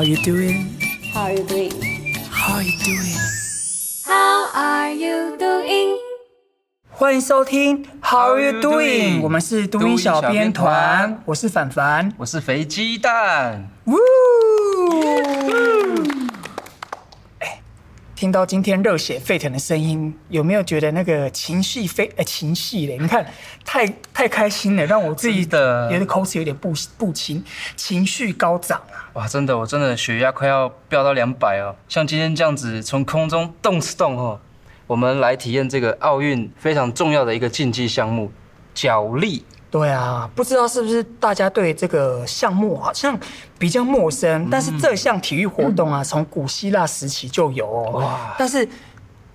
How you doing? How are you doing? How are you doing? How are you doing? 欢迎收听 How are you doing？我们是读音小编团，我是凡凡，我是肥鸡蛋。听到今天热血沸腾的声音，有没有觉得那个情绪非呃情绪嘞？你看太太开心了，让我自己的有点口齿有点不不清，情绪高涨啊！哇，真的，我真的血压快要飙到两百哦！像今天这样子从空中动次动哦，我们来体验这个奥运非常重要的一个竞技项目——脚力。对啊，不知道是不是大家对这个项目好像比较陌生，嗯、但是这项体育活动啊，从、嗯、古希腊时期就有哦。哇！但是，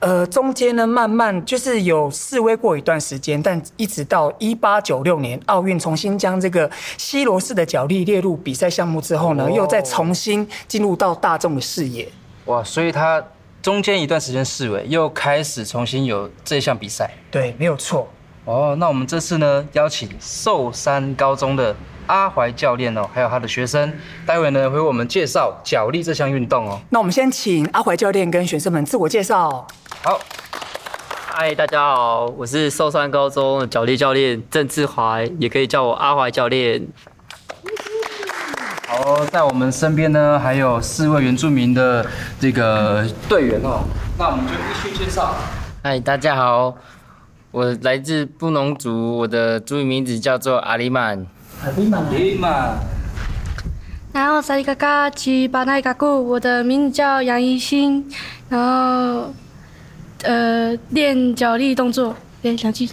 呃，中间呢，慢慢就是有示威过一段时间，但一直到一八九六年奥运重新将这个西罗式的角力列入比赛项目之后呢，哦、又再重新进入到大众的视野。哇！所以它中间一段时间示威，又开始重新有这项比赛。对，没有错。哦，那我们这次呢，邀请寿山高中的阿怀教练哦，还有他的学生，待会呢会为我们介绍脚力这项运动哦。那我们先请阿怀教练跟学生们自我介绍。好，嗨，大家好，我是寿山高中的脚力教练郑志怀，也可以叫我阿怀教练。好，在我们身边呢，还有四位原住民的这个队员哦，那我们就继续介绍。嗨，大家好。我来自布农族，我的族语名字叫做阿里曼。阿里曼，阿里曼。然后萨里嘎嘎吉巴奈嘎古，我的名字叫杨怡欣，然后呃练脚力动作，练两记。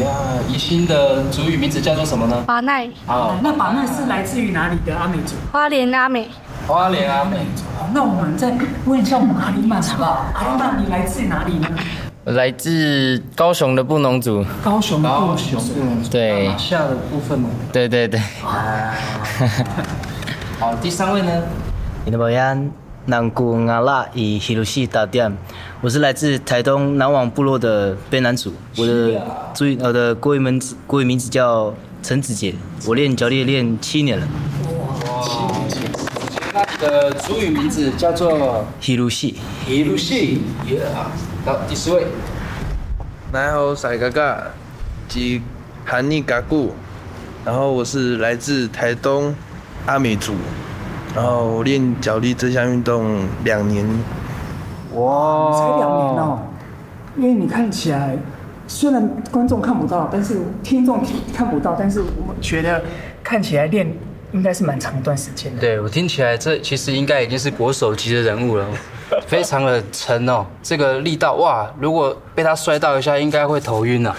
呀，怡欣的族语名字叫做什么呢？巴奈。好，那巴奈是来自于哪里的阿美族？花莲阿美。花莲阿美族。好，那我们再问一下我们阿里曼好不好？阿里曼，你来自哪里呢？我来自高雄的布农族。高雄，高雄，对。马下的部分吗？对对对。好，第三位呢？你的保安南古阿拉以希鲁西打点。我是来自台东南网部落的卑南族。我的族语，我的国语名字，国语名字叫陈子杰。我练脚力练七年了。哇，的主语名字叫做希鲁西。希鲁西。好，第四位。大家好，我是赛嘎嘎，及韩尼嘎古，然后我是来自台东阿美族，然后我练脚力这项运动两年。哇，才两年哦！因为你看起来，虽然观众看不到，但是听众看不到，但是我觉得看起来练应该是蛮长一段时间的。对，我听起来，这其实应该已经是国手级的人物了。非常的沉哦，这个力道哇！如果被他摔到一下，应该会头晕啊。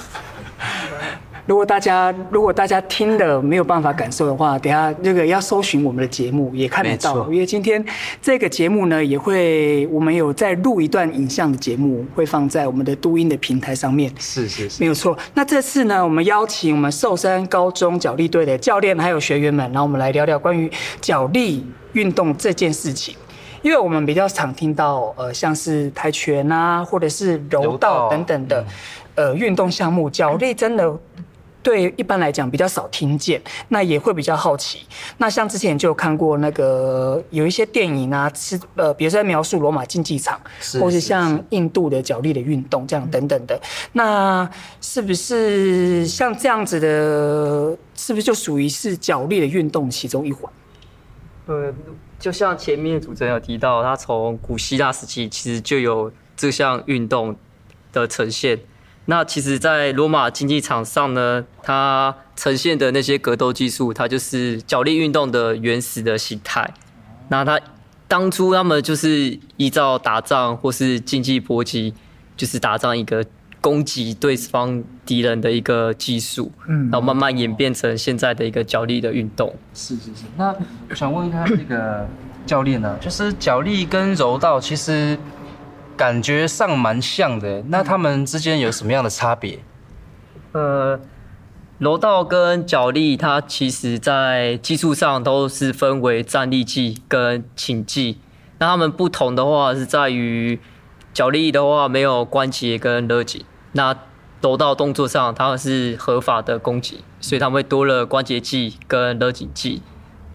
如果大家如果大家听的没有办法感受的话，等下那个要搜寻我们的节目也看得到，因为今天这个节目呢也会我们有在录一段影像的节目，会放在我们的读音的平台上面。是是是，没有错。那这次呢，我们邀请我们寿山高中脚力队的教练还有学员们，然后我们来聊聊关于脚力运动这件事情。因为我们比较常听到，呃，像是跆拳啊，或者是柔道等等的，呃，运动项目，脚力真的对一般来讲比较少听见，那也会比较好奇。那像之前就有看过那个有一些电影啊，是呃，比如说在描述罗马竞技场，或是像印度的角力的运动这样等等的，那是不是像这样子的，是不是就属于是角力的运动其中一环？呃。就像前面主持人有提到，他从古希腊时期其实就有这项运动的呈现。那其实，在罗马竞技场上呢，它呈现的那些格斗技术，它就是脚力运动的原始的形态。那它当初他们就是依照打仗或是竞技搏击，就是打仗一个。攻击对方敌人的一个技术，嗯，然后慢慢演变成现在的一个脚力的运动。是是是。那我想问一下这个教练呢，就是脚力跟柔道其实感觉上蛮像的，那他们之间有什么样的差别？呃，柔道跟角力，它其实在技术上都是分为站立技跟请技。那他们不同的话是在于角力的话没有关节跟勒紧。那柔道动作上，它是合法的攻击，所以他们会多了关节技跟勒紧技。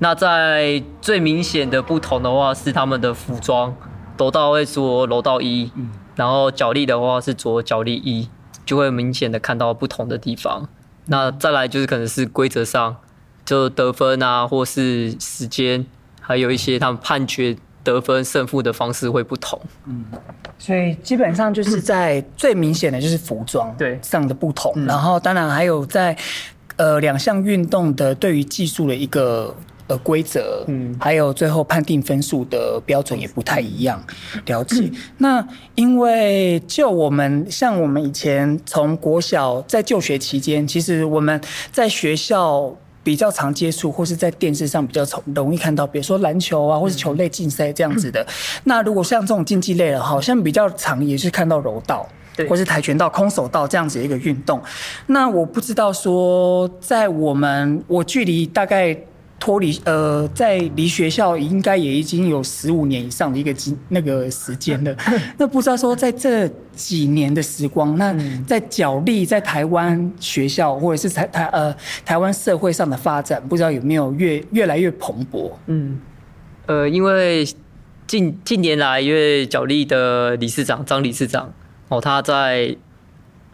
那在最明显的不同的话是他们的服装，柔道会说柔道衣，然后脚力的话是着脚力一，就会明显的看到不同的地方。那再来就是可能是规则上，就得分啊，或是时间，还有一些他们判决得分胜负的方式会不同。嗯，所以基本上就是在最明显的就是服装对上的不同，然后当然还有在呃两项运动的对于技术的一个。呃，规则，嗯，还有最后判定分数的标准也不太一样，了解。嗯、那因为就我们像我们以前从国小在就学期间，其实我们在学校比较常接触，或是在电视上比较从容易看到，比如说篮球啊，或是球类竞赛这样子的。嗯、那如果像这种竞技类的，好像比较常也是看到柔道，对，或是跆拳道、空手道这样子的一个运动。那我不知道说，在我们我距离大概。脱离呃，在离学校应该也已经有十五年以上的一个经那个时间了。那不知道说在这几年的时光，那在角力在台湾学校或者是台台呃台湾社会上的发展，不知道有没有越越来越蓬勃？嗯，呃，因为近近年来，因为角力的理事长张理事长哦，他在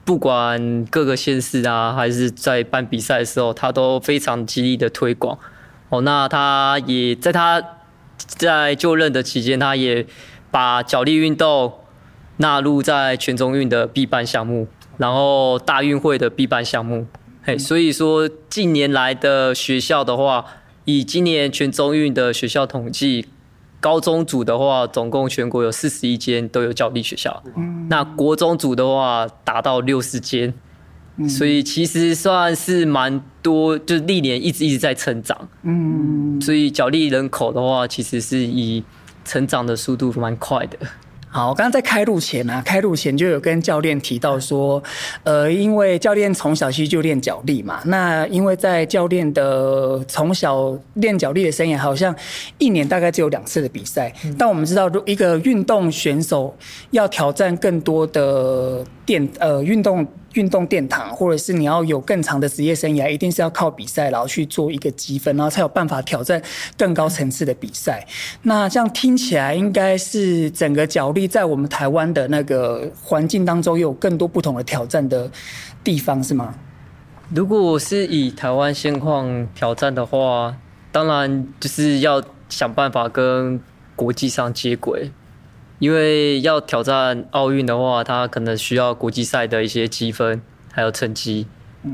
不管各个县市啊，还是在办比赛的时候，他都非常极力的推广。哦，那他也在他在就任的期间，他也把脚力运动纳入在全中运的必办项目，然后大运会的必办项目。嘿，所以说近年来的学校的话，以今年全中运的学校统计，高中组的话，总共全国有四十一间都有角力学校，那国中组的话达到六十间。所以其实算是蛮多，就是历年一直一直在成长。嗯，所以角力人口的话，其实是以成长的速度蛮快的。好，我刚刚在开录前啊，开录前就有跟教练提到说，呃，因为教练从小其实就练脚力嘛，那因为在教练的从小练脚力的生涯，好像一年大概只有两次的比赛。嗯、但我们知道，一个运动选手要挑战更多的电呃运动。运动殿堂，或者是你要有更长的职业生涯，一定是要靠比赛，然后去做一个积分，然后才有办法挑战更高层次的比赛。那这样听起来，应该是整个角力在我们台湾的那个环境当中，有更多不同的挑战的地方，是吗？如果是以台湾现况挑战的话，当然就是要想办法跟国际上接轨。因为要挑战奥运的话，他可能需要国际赛的一些积分，还有成绩。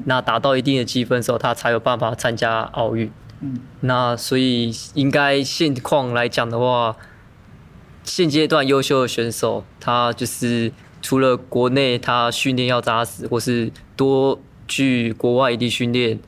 那达到一定的积分之后，他才有办法参加奥运。那所以应该现况来讲的话，现阶段优秀的选手，他就是除了国内他训练要扎实，或是多去国外异地训练，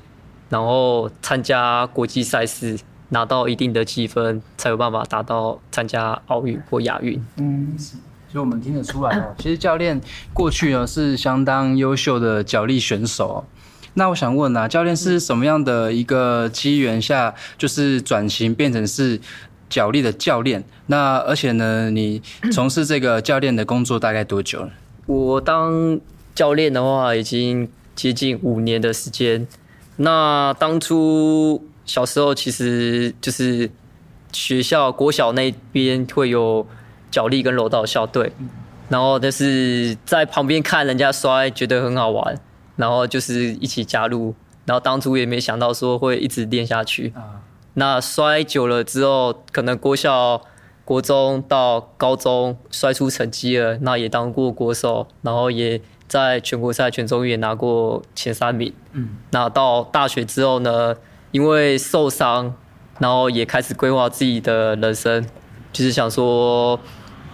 然后参加国际赛事。拿到一定的积分，才有办法达到参加奥运或亚运。嗯，所以我们听得出来哦，其实教练过去呢是相当优秀的脚力选手。那我想问啊，教练是什么样的一个机缘下，就是转型变成是脚力的教练？那而且呢，你从事这个教练的工作大概多久了？我当教练的话，已经接近五年的时间。那当初。小时候其实就是学校国小那边会有脚力跟柔道校队，然后就是在旁边看人家摔，觉得很好玩，然后就是一起加入，然后当初也没想到说会一直练下去。那摔久了之后，可能国小、国中到高中摔出成绩了，那也当过国手，然后也在全国赛、全中运也拿过前三名。嗯，那到大学之后呢？因为受伤，然后也开始规划自己的人生，就是想说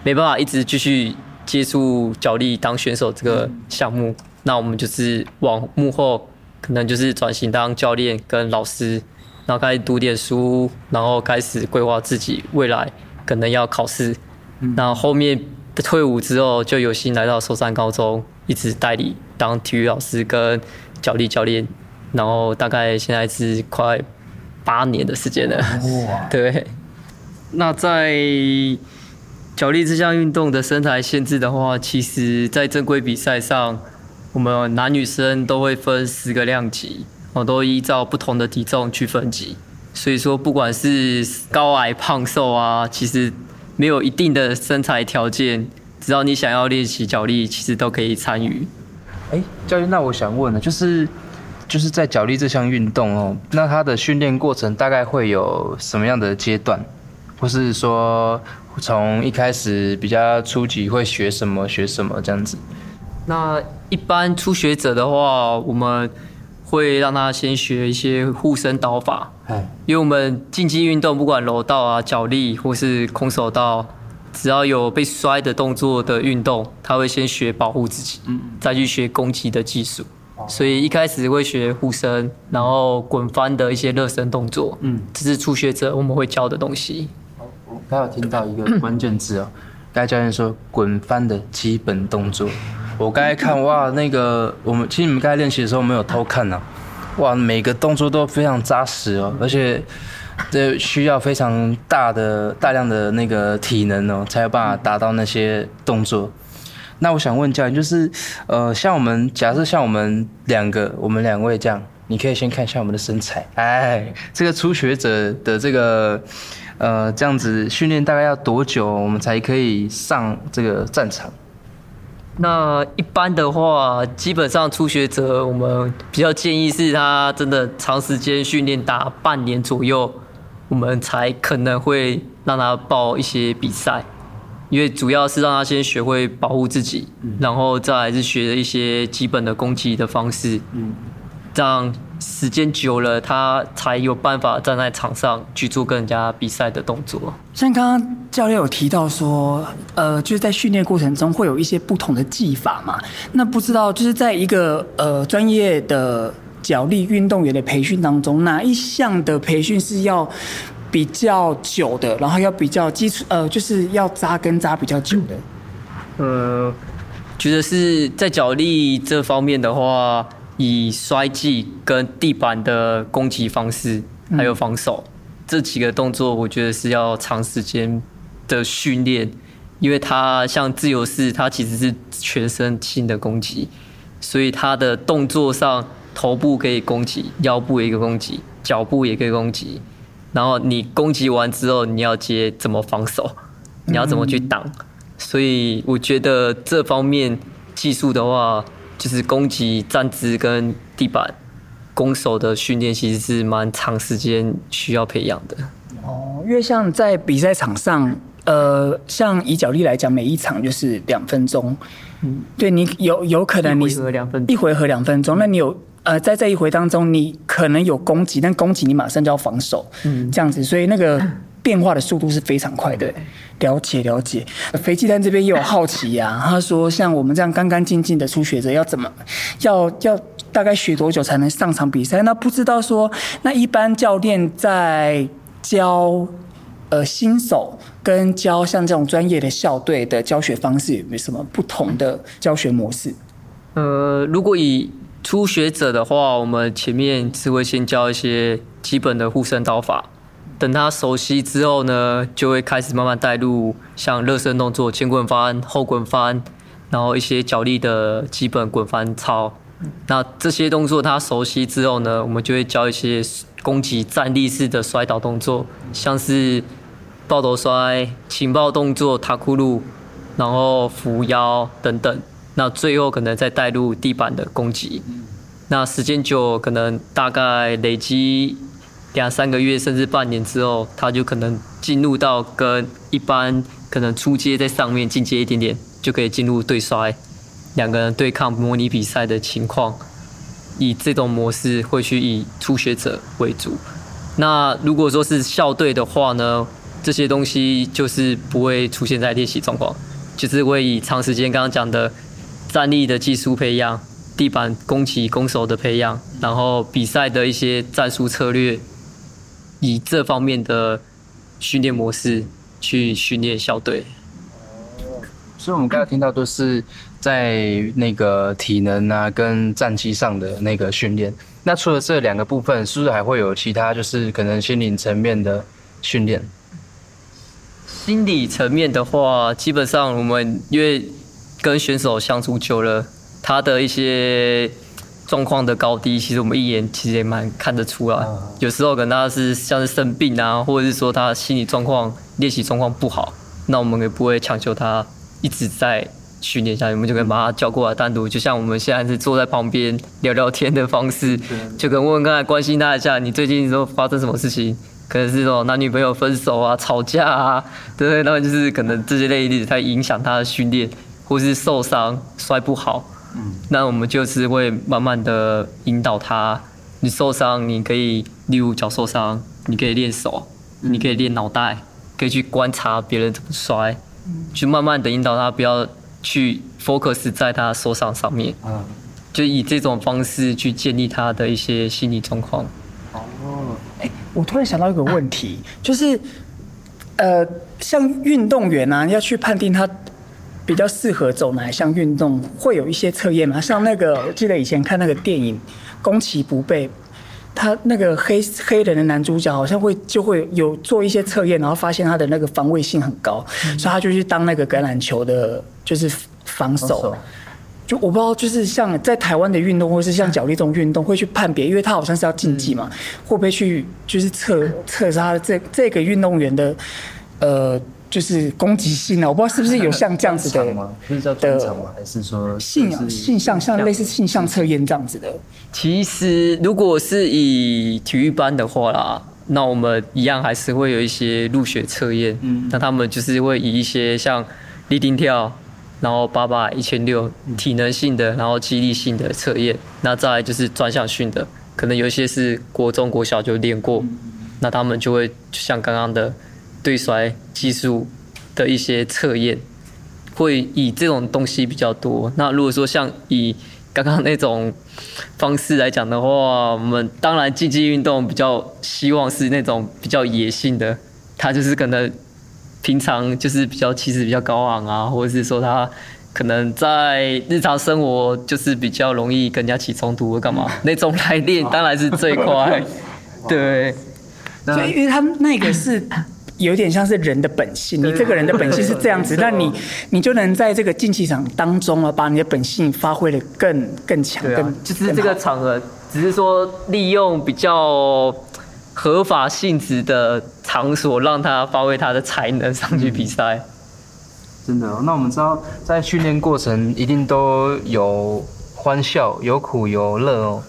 没办法一直继续接触角力当选手这个项目，那我们就是往幕后，可能就是转型当教练跟老师，然后开始读点书，然后开始规划自己未来可能要考试，然后后面退伍之后就有幸来到寿山高中，一直代理当体育老师跟角力教练。然后大概现在是快八年的时间了。哇！对。那在脚力这项运动的身材限制的话，其实，在正规比赛上，我们男女生都会分十个量级，我都依照不同的体重去分级。所以说不管是高矮胖瘦啊，其实没有一定的身材条件，只要你想要练习脚力，其实都可以参与。哎，教练，那我想问呢，就是就是在脚力这项运动哦，那他的训练过程大概会有什么样的阶段，或是说从一开始比较初级会学什么学什么这样子？那一般初学者的话，我们会让他先学一些护身刀法。因为我们竞技运动，不管柔道啊、脚力或是空手道，只要有被摔的动作的运动，他会先学保护自己，再去学攻击的技术。所以一开始会学护身，然后滚翻的一些热身动作。嗯，这是初学者我们会教的东西。刚有听到一个关键字哦，刚才教练说滚翻的基本动作。我刚才看哇，那个我们其实你们刚才练习的时候没有偷看呢、啊，哇，每个动作都非常扎实哦，而且这需要非常大的大量的那个体能哦，才有办法达到那些动作。那我想问教练，就是呃，像我们假设像我们两个，我们两位这样，你可以先看一下我们的身材，哎，这个初学者的这个呃这样子训练大概要多久，我们才可以上这个战场？那一般的话，基本上初学者我们比较建议是他真的长时间训练达半年左右，我们才可能会让他报一些比赛，因为主要是让他先学会保护自己，然后再来是学一些基本的攻击的方式，这样。时间久了，他才有办法站在场上去做跟人家比赛的动作。像刚刚教练有提到说，呃，就是在训练过程中会有一些不同的技法嘛。那不知道就是在一个呃专业的脚力运动员的培训当中，哪一项的培训是要比较久的，然后要比较基础，呃，就是要扎根扎比较久的？呃，觉得是在脚力这方面的话。以摔技跟地板的攻击方式，还有防守、嗯、这几个动作，我觉得是要长时间的训练，因为它像自由式，它其实是全身性的攻击，所以它的动作上，头部可以攻击，腰部也可以攻击，脚部也可以攻击，然后你攻击完之后，你要接怎么防守，你要怎么去挡，嗯、所以我觉得这方面技术的话。就是攻击站姿跟地板攻守的训练，其实是蛮长时间需要培养的。哦，因为像在比赛场上，呃，像以脚力来讲，每一场就是两分钟。嗯，对你有有可能你一回合两分钟，一回合两分钟，那你有呃在这一回当中，你可能有攻击，但攻击你马上就要防守，嗯，这样子，所以那个。变化的速度是非常快的，了解了解。肥鸡蛋这边也有好奇呀、啊，他说像我们这样干干净净的初学者，要怎么，要要大概学多久才能上场比赛？那不知道说，那一般教练在教呃新手跟教像这种专业的校队的教学方式有没有什么不同的教学模式？呃，如果以初学者的话，我们前面只会先教一些基本的护身刀法。等他熟悉之后呢，就会开始慢慢带入像热身动作、前滚翻、后滚翻，然后一些脚力的基本滚翻操。那这些动作他熟悉之后呢，我们就会教一些攻击站立式的摔倒动作，像是抱头摔、情报动作、塔库鲁，然后扶腰等等。那最后可能再带入地板的攻击。那时间久，可能大概累积。两三个月甚至半年之后，他就可能进入到跟一般可能初阶在上面进阶一点点，就可以进入对摔，两个人对抗模拟比赛的情况。以这种模式会去以初学者为主。那如果说是校队的话呢，这些东西就是不会出现在练习状况，就是会以长时间刚刚讲的站立的技术培养、地板攻击攻守的培养，然后比赛的一些战术策略。以这方面的训练模式去训练校队，所以我们刚才听到都是在那个体能啊跟战绩上的那个训练。那除了这两个部分，是不是还会有其他就是可能心理层面的训练？心理层面的话，基本上我们因为跟选手相处久了，他的一些状况的高低，其实我们一眼其实也蛮看得出来。有时候可能他是像是生病啊，或者是说他心理状况、练习状况不好，那我们也不会强求他一直在训练下去，我们就可以把他叫过来单独，就像我们现在是坐在旁边聊聊天的方式，就跟问问看，关心他一下，你最近都发生什么事情？可能是说男女朋友分手啊、吵架啊，对不对？然后就是可能这些类例子，它影响他的训练，或是受伤、摔不好。嗯，那我们就是会慢慢的引导他。你受伤，你可以例如脚受伤，你可以练手，你可以练脑袋，可以去观察别人怎么摔，去慢慢的引导他，不要去 focus 在他受伤上面。嗯，就以这种方式去建立他的一些心理状况。哦，哎，我突然想到一个问题，就是，呃，像运动员啊，要去判定他。比较适合走哪一项运动，会有一些测验吗？像那个，我记得以前看那个电影《攻其不备》，他那个黑黑人的男主角好像会就会有做一些测验，然后发现他的那个防卫性很高，嗯、所以他就去当那个橄榄球的，就是防守。防守就我不知道，就是像在台湾的运动，或是像脚力这种运动，会去判别，因为他好像是要竞技嘛，嗯、会不会去就是测测他这这个运动员的呃。就是攻击性啊，我不知道是不是有像这样子的 的，还是说性性向像类似性向测验这样子的？其实如果是以体育班的话啦，那我们一样还是会有一些入学测验。嗯，那他们就是会以一些像立定跳，然后八百、一千六体能性的，然后肌力性的测验。那再来就是专项训的，可能有一些是国中、国小就练过，那他们就会像刚刚的。对摔技术的一些测验，会以这种东西比较多。那如果说像以刚刚那种方式来讲的话，我们当然竞技运动比较希望是那种比较野性的，他就是可能平常就是比较气势比较高昂啊，或者是说他可能在日常生活就是比较容易跟人家起冲突或干嘛，那种来练当然是最快。对，所以因为他们那个是。有点像是人的本性，你这个人的本性是这样子，那你你就能在这个竞技场当中啊，把你的本性发挥的更更强，更、啊、就是这个场合，只是说利用比较合法性质的场所，让他发挥他的才能上去比赛。嗯、真的、哦，那我们知道，在训练过程一定都有欢笑，有苦有乐哦。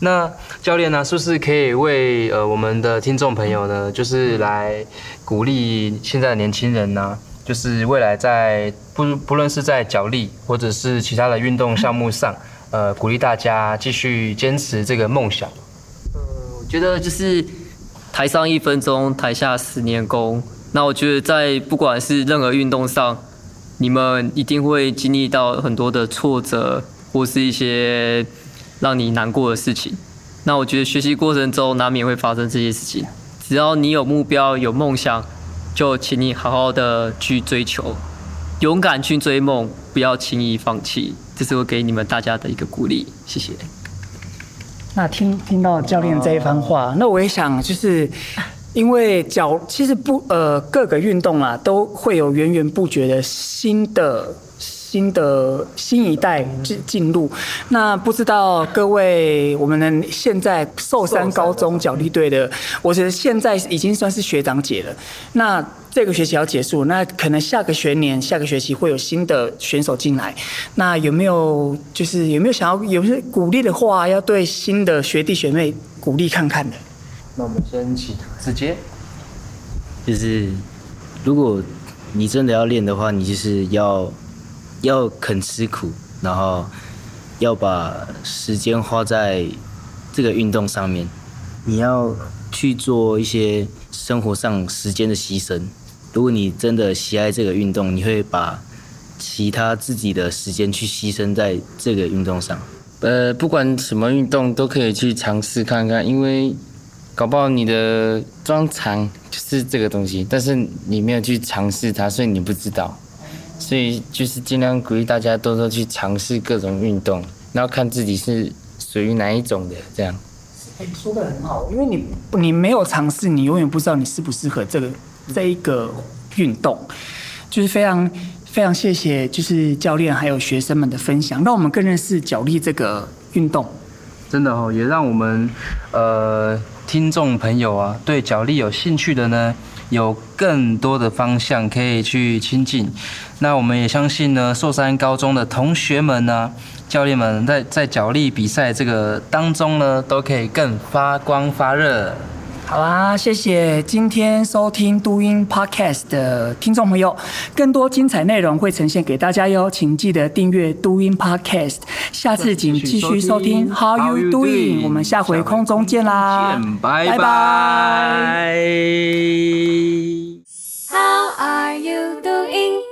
那教练呢，是不是可以为呃我们的听众朋友呢，就是来鼓励现在的年轻人呢，就是未来在不不论是在脚力或者是其他的运动项目上，呃，鼓励大家继续坚持这个梦想。呃，我觉得就是台上一分钟，台下十年功。那我觉得在不管是任何运动上，你们一定会经历到很多的挫折，或是一些。让你难过的事情，那我觉得学习过程中难免会发生这些事情。只要你有目标、有梦想，就请你好好的去追求，勇敢去追梦，不要轻易放弃。这是我给你们大家的一个鼓励。谢谢。那听听到教练这一番话，那我也想就是，因为脚其实不呃各个运动啊都会有源源不绝的新的。新的新一代进进入，那不知道各位我们的现在寿山高中角力队的，我觉得现在已经算是学长姐了。那这个学期要结束，那可能下个学年、下个学期会有新的选手进来。那有没有就是有没有想要有些鼓励的话，要对新的学弟学妹鼓励看看的？那我们先请直接，就是如果你真的要练的话，你就是要。要肯吃苦，然后要把时间花在这个运动上面。你要去做一些生活上时间的牺牲。如果你真的喜爱这个运动，你会把其他自己的时间去牺牲在这个运动上。呃，不管什么运动都可以去尝试看看，因为搞不好你的专长就是这个东西，但是你没有去尝试它，所以你不知道。所以就是尽量鼓励大家多多去尝试各种运动，然后看自己是属于哪一种的这样。哎，说的很好，因为你你没有尝试，你永远不知道你适不适合这个这一个运动。就是非常非常谢谢，就是教练还有学生们的分享，让我们更认识脚力这个运动。真的哦，也让我们呃听众朋友啊，对脚力有兴趣的呢，有更多的方向可以去亲近。那我们也相信呢，寿山高中的同学们呢，教练们在在脚力比赛这个当中呢，都可以更发光发热。好啦，谢谢今天收听都音 Podcast 的听众朋友，更多精彩内容会呈现给大家哟，请记得订阅都音 Podcast，下次请继续收听 How You Doing，我们下回空中见啦，拜拜。拜拜 How are you doing?